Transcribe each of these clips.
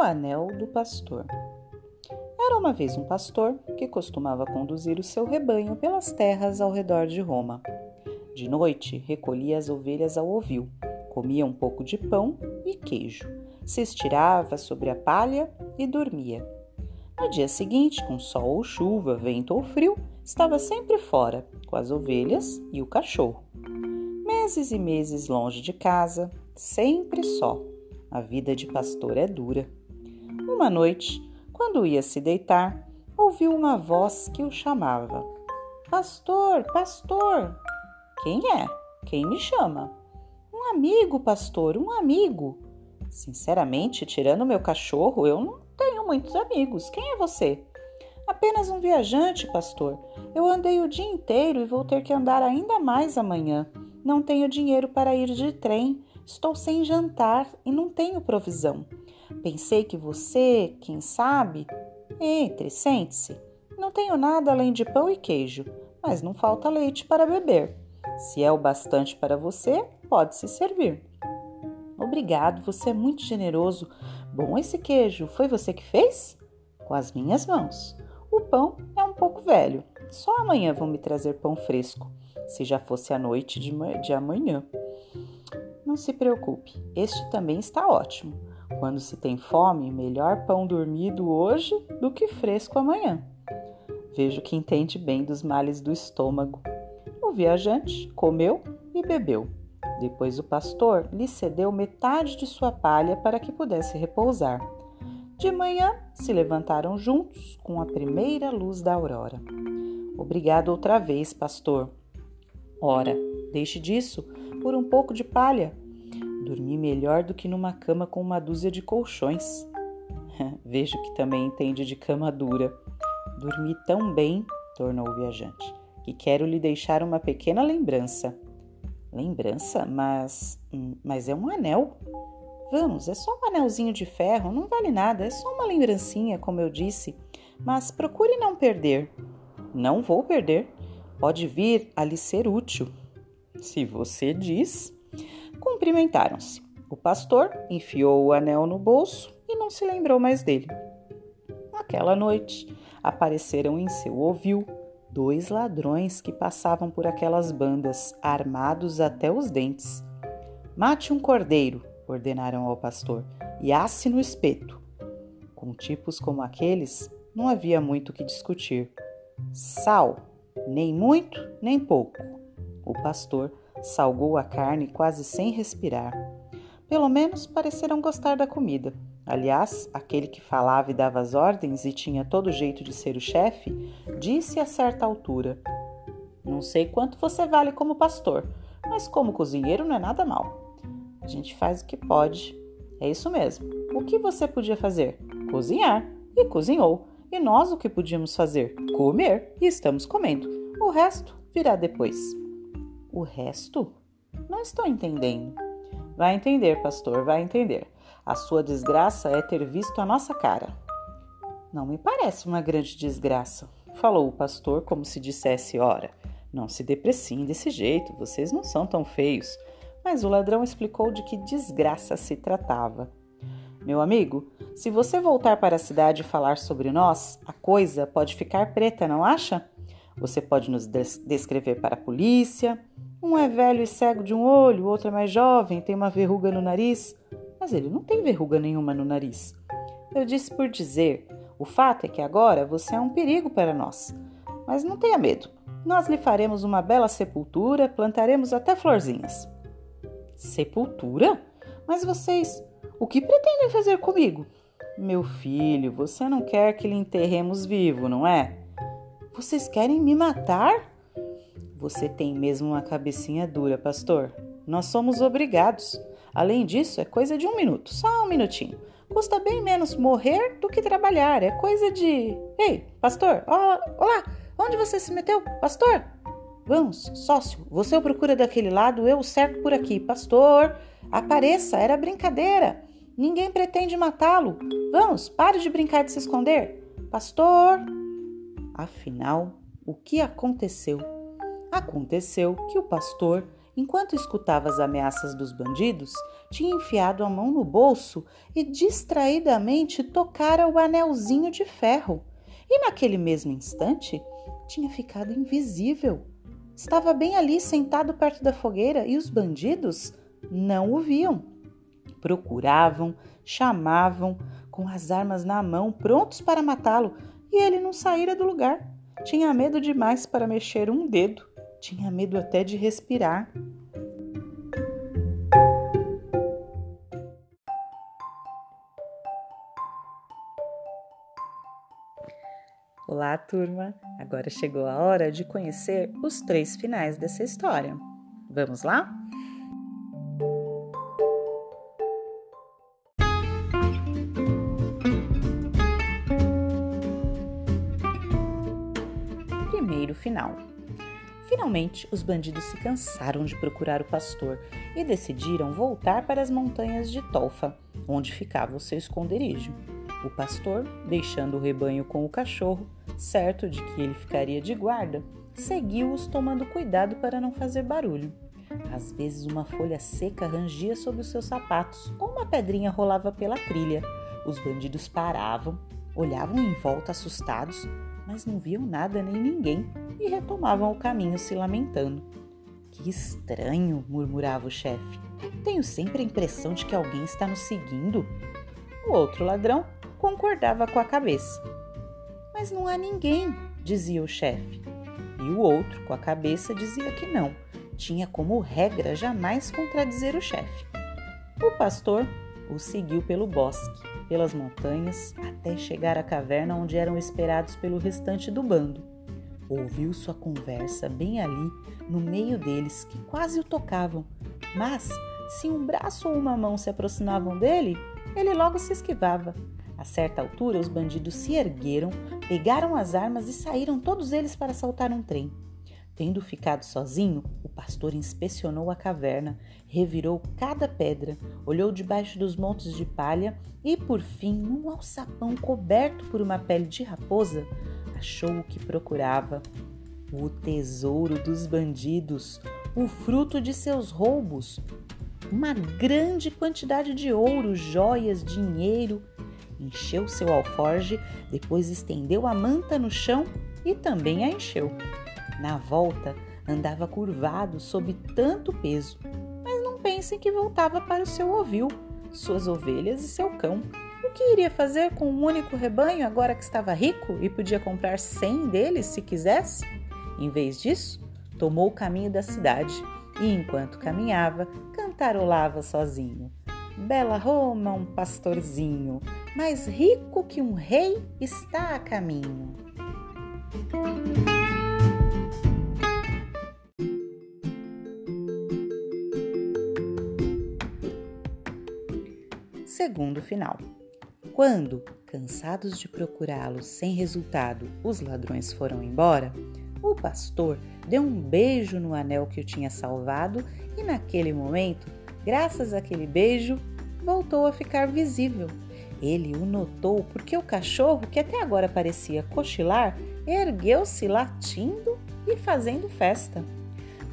O Anel do Pastor. Era uma vez um pastor que costumava conduzir o seu rebanho pelas terras ao redor de Roma. De noite, recolhia as ovelhas ao ovil, comia um pouco de pão e queijo, se estirava sobre a palha e dormia. No dia seguinte, com sol ou chuva, vento ou frio, estava sempre fora, com as ovelhas e o cachorro. Meses e meses longe de casa, sempre só. A vida de pastor é dura. Uma noite, quando ia se deitar, ouviu uma voz que o chamava: Pastor, pastor! Quem é? Quem me chama? Um amigo, pastor, um amigo. Sinceramente, tirando meu cachorro, eu não tenho muitos amigos. Quem é você? Apenas um viajante, pastor. Eu andei o dia inteiro e vou ter que andar ainda mais amanhã. Não tenho dinheiro para ir de trem, estou sem jantar e não tenho provisão. Pensei que você, quem sabe. Entre, sente-se. Não tenho nada além de pão e queijo, mas não falta leite para beber. Se é o bastante para você, pode se servir. Obrigado, você é muito generoso. Bom esse queijo, foi você que fez? Com as minhas mãos. O pão é um pouco velho. Só amanhã vão me trazer pão fresco, se já fosse a noite de, de amanhã. Não se preocupe, este também está ótimo. Quando se tem fome, melhor pão dormido hoje do que fresco amanhã. Vejo que entende bem dos males do estômago. O viajante comeu e bebeu. Depois o pastor lhe cedeu metade de sua palha para que pudesse repousar. De manhã se levantaram juntos com a primeira luz da aurora. Obrigado outra vez, pastor. Ora, deixe disso por um pouco de palha. Dormi melhor do que numa cama com uma dúzia de colchões. Vejo que também entende de cama dura. Dormi tão bem, tornou o viajante, que quero lhe deixar uma pequena lembrança. Lembrança? Mas. Hum, mas é um anel. Vamos, é só um anelzinho de ferro, não vale nada, é só uma lembrancinha, como eu disse. Mas procure não perder. Não vou perder. Pode vir a lhe ser útil. Se você diz. Cumprimentaram-se. O pastor enfiou o anel no bolso e não se lembrou mais dele. Naquela noite, apareceram em seu ovil dois ladrões que passavam por aquelas bandas, armados até os dentes. Mate um cordeiro, ordenaram ao pastor, e asse no espeto. Com tipos como aqueles, não havia muito o que discutir. Sal, nem muito, nem pouco. O pastor salgou a carne quase sem respirar. Pelo menos pareceram gostar da comida. Aliás, aquele que falava e dava as ordens e tinha todo o jeito de ser o chefe, disse a certa altura: Não sei quanto você vale como pastor, mas como cozinheiro não é nada mal. A gente faz o que pode. É isso mesmo. O que você podia fazer? Cozinhar. E cozinhou. E nós o que podíamos fazer? Comer. E estamos comendo. O resto virá depois. O resto? Não estou entendendo. Vai entender, pastor, vai entender. A sua desgraça é ter visto a nossa cara. Não me parece uma grande desgraça, falou o pastor como se dissesse: Ora, não se depreciem desse jeito, vocês não são tão feios. Mas o ladrão explicou de que desgraça se tratava. Meu amigo, se você voltar para a cidade e falar sobre nós, a coisa pode ficar preta, não acha? Você pode nos descrever para a polícia. Um é velho e cego de um olho, o outro é mais jovem, tem uma verruga no nariz. Mas ele não tem verruga nenhuma no nariz. Eu disse por dizer. O fato é que agora você é um perigo para nós. Mas não tenha medo. Nós lhe faremos uma bela sepultura, plantaremos até florzinhas. Sepultura? Mas vocês, o que pretendem fazer comigo? Meu filho, você não quer que lhe enterremos vivo, não é? Vocês querem me matar? Você tem mesmo uma cabecinha dura, pastor. Nós somos obrigados. Além disso, é coisa de um minuto, só um minutinho. Custa bem menos morrer do que trabalhar. É coisa de. Ei, pastor, olá, onde você se meteu? Pastor, Vamos, sócio, você o procura daquele lado, eu cerco por aqui. Pastor, apareça, era brincadeira. Ninguém pretende matá-lo. Vamos, pare de brincar de se esconder. Pastor! Afinal, o que aconteceu? Aconteceu que o pastor enquanto escutava as ameaças dos bandidos, tinha enfiado a mão no bolso e distraidamente tocara o anelzinho de ferro. E naquele mesmo instante, tinha ficado invisível. Estava bem ali sentado perto da fogueira e os bandidos não o viam. Procuravam, chamavam, com as armas na mão, prontos para matá-lo, e ele não saíra do lugar. Tinha medo demais para mexer um dedo, tinha medo até de respirar. Olá, turma! Agora chegou a hora de conhecer os três finais dessa história. Vamos lá? Finalmente, os bandidos se cansaram de procurar o pastor e decidiram voltar para as montanhas de Tolfa, onde ficava o seu esconderijo. O pastor, deixando o rebanho com o cachorro, certo de que ele ficaria de guarda, seguiu-os tomando cuidado para não fazer barulho. Às vezes, uma folha seca rangia sob os seus sapatos ou uma pedrinha rolava pela trilha. Os bandidos paravam, olhavam em volta assustados, mas não viam nada nem ninguém e retomavam o caminho se lamentando. Que estranho, murmurava o chefe. Tenho sempre a impressão de que alguém está nos seguindo. O outro ladrão concordava com a cabeça. Mas não há ninguém, dizia o chefe. E o outro, com a cabeça, dizia que não. Tinha como regra jamais contradizer o chefe. O pastor o seguiu pelo bosque, pelas montanhas, até chegar à caverna onde eram esperados pelo restante do bando. Ouviu sua conversa bem ali, no meio deles, que quase o tocavam, mas se um braço ou uma mão se aproximavam dele, ele logo se esquivava, a certa altura, os bandidos se ergueram, pegaram as armas e saíram todos eles para assaltar um trem. Tendo ficado sozinho, o pastor inspecionou a caverna, revirou cada pedra, olhou debaixo dos montes de palha e, por fim, num alçapão coberto por uma pele de raposa, achou o que procurava: o tesouro dos bandidos, o fruto de seus roubos, uma grande quantidade de ouro, joias, dinheiro encheu seu alforge, depois estendeu a manta no chão e também a encheu. Na volta, andava curvado sob tanto peso, mas não pensem que voltava para o seu ovil, suas ovelhas e seu cão. O que iria fazer com um único rebanho agora que estava rico e podia comprar cem deles se quisesse? Em vez disso, tomou o caminho da cidade e, enquanto caminhava, cantarolava sozinho. Bela Roma, um pastorzinho, mais rico que um rei está a caminho. Segundo final. Quando, cansados de procurá-los sem resultado, os ladrões foram embora, o pastor deu um beijo no anel que o tinha salvado e, naquele momento, graças àquele beijo, voltou a ficar visível. Ele o notou porque o cachorro, que até agora parecia cochilar, ergueu-se latindo e fazendo festa.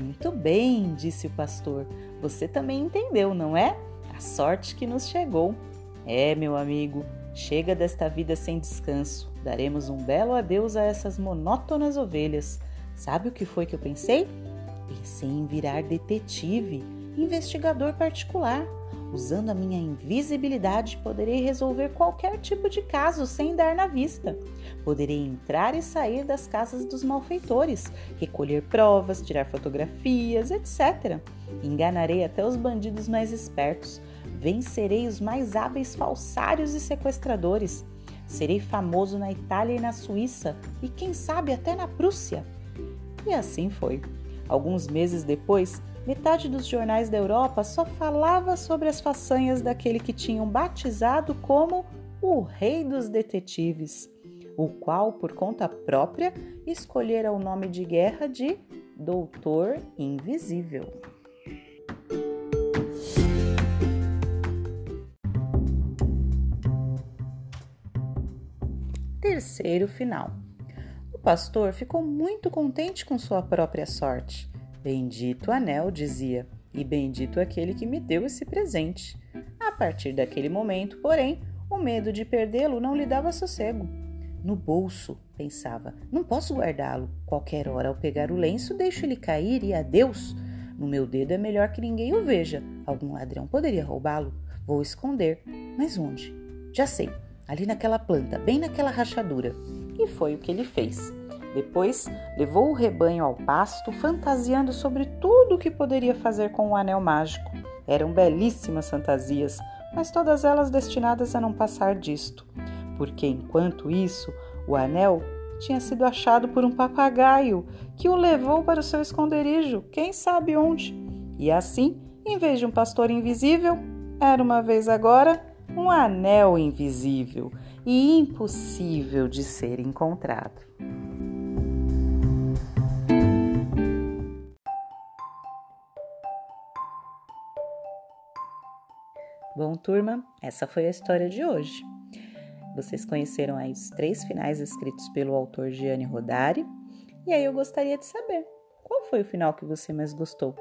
Muito bem, disse o pastor. Você também entendeu, não é? A sorte que nos chegou. É, meu amigo, chega desta vida sem descanso. Daremos um belo adeus a essas monótonas ovelhas. Sabe o que foi que eu pensei? Pensei em virar detetive, investigador particular. Usando a minha invisibilidade, poderei resolver qualquer tipo de caso sem dar na vista. Poderei entrar e sair das casas dos malfeitores, recolher provas, tirar fotografias, etc. Enganarei até os bandidos mais espertos. Vencerei os mais hábeis falsários e sequestradores. Serei famoso na Itália e na Suíça e, quem sabe, até na Prússia. E assim foi. Alguns meses depois, metade dos jornais da Europa só falava sobre as façanhas daquele que tinham batizado como o Rei dos Detetives, o qual, por conta própria, escolhera o nome de guerra de Doutor Invisível. Terceiro final. O pastor ficou muito contente com sua própria sorte Bendito anel, dizia, e bendito aquele que me deu esse presente. A partir daquele momento, porém, o medo de perdê-lo não lhe dava sossego. No bolso, pensava, não posso guardá-lo. Qualquer hora, ao pegar o lenço, deixo ele cair e adeus. No meu dedo é melhor que ninguém o veja. Algum ladrão poderia roubá-lo. Vou esconder. Mas onde? Já sei, ali naquela planta, bem naquela rachadura. E foi o que ele fez. Depois levou o rebanho ao pasto, fantasiando sobre tudo o que poderia fazer com o anel mágico. Eram belíssimas fantasias, mas todas elas destinadas a não passar disto, porque enquanto isso, o anel tinha sido achado por um papagaio que o levou para o seu esconderijo, quem sabe onde. E assim, em vez de um pastor invisível, era uma vez agora um anel invisível e impossível de ser encontrado. Bom, turma, essa foi a história de hoje. Vocês conheceram aí os três finais escritos pelo autor Gianni Rodari, e aí eu gostaria de saber qual foi o final que você mais gostou.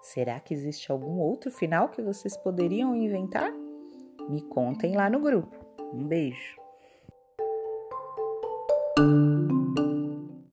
Será que existe algum outro final que vocês poderiam inventar? Me contem lá no grupo. Um beijo!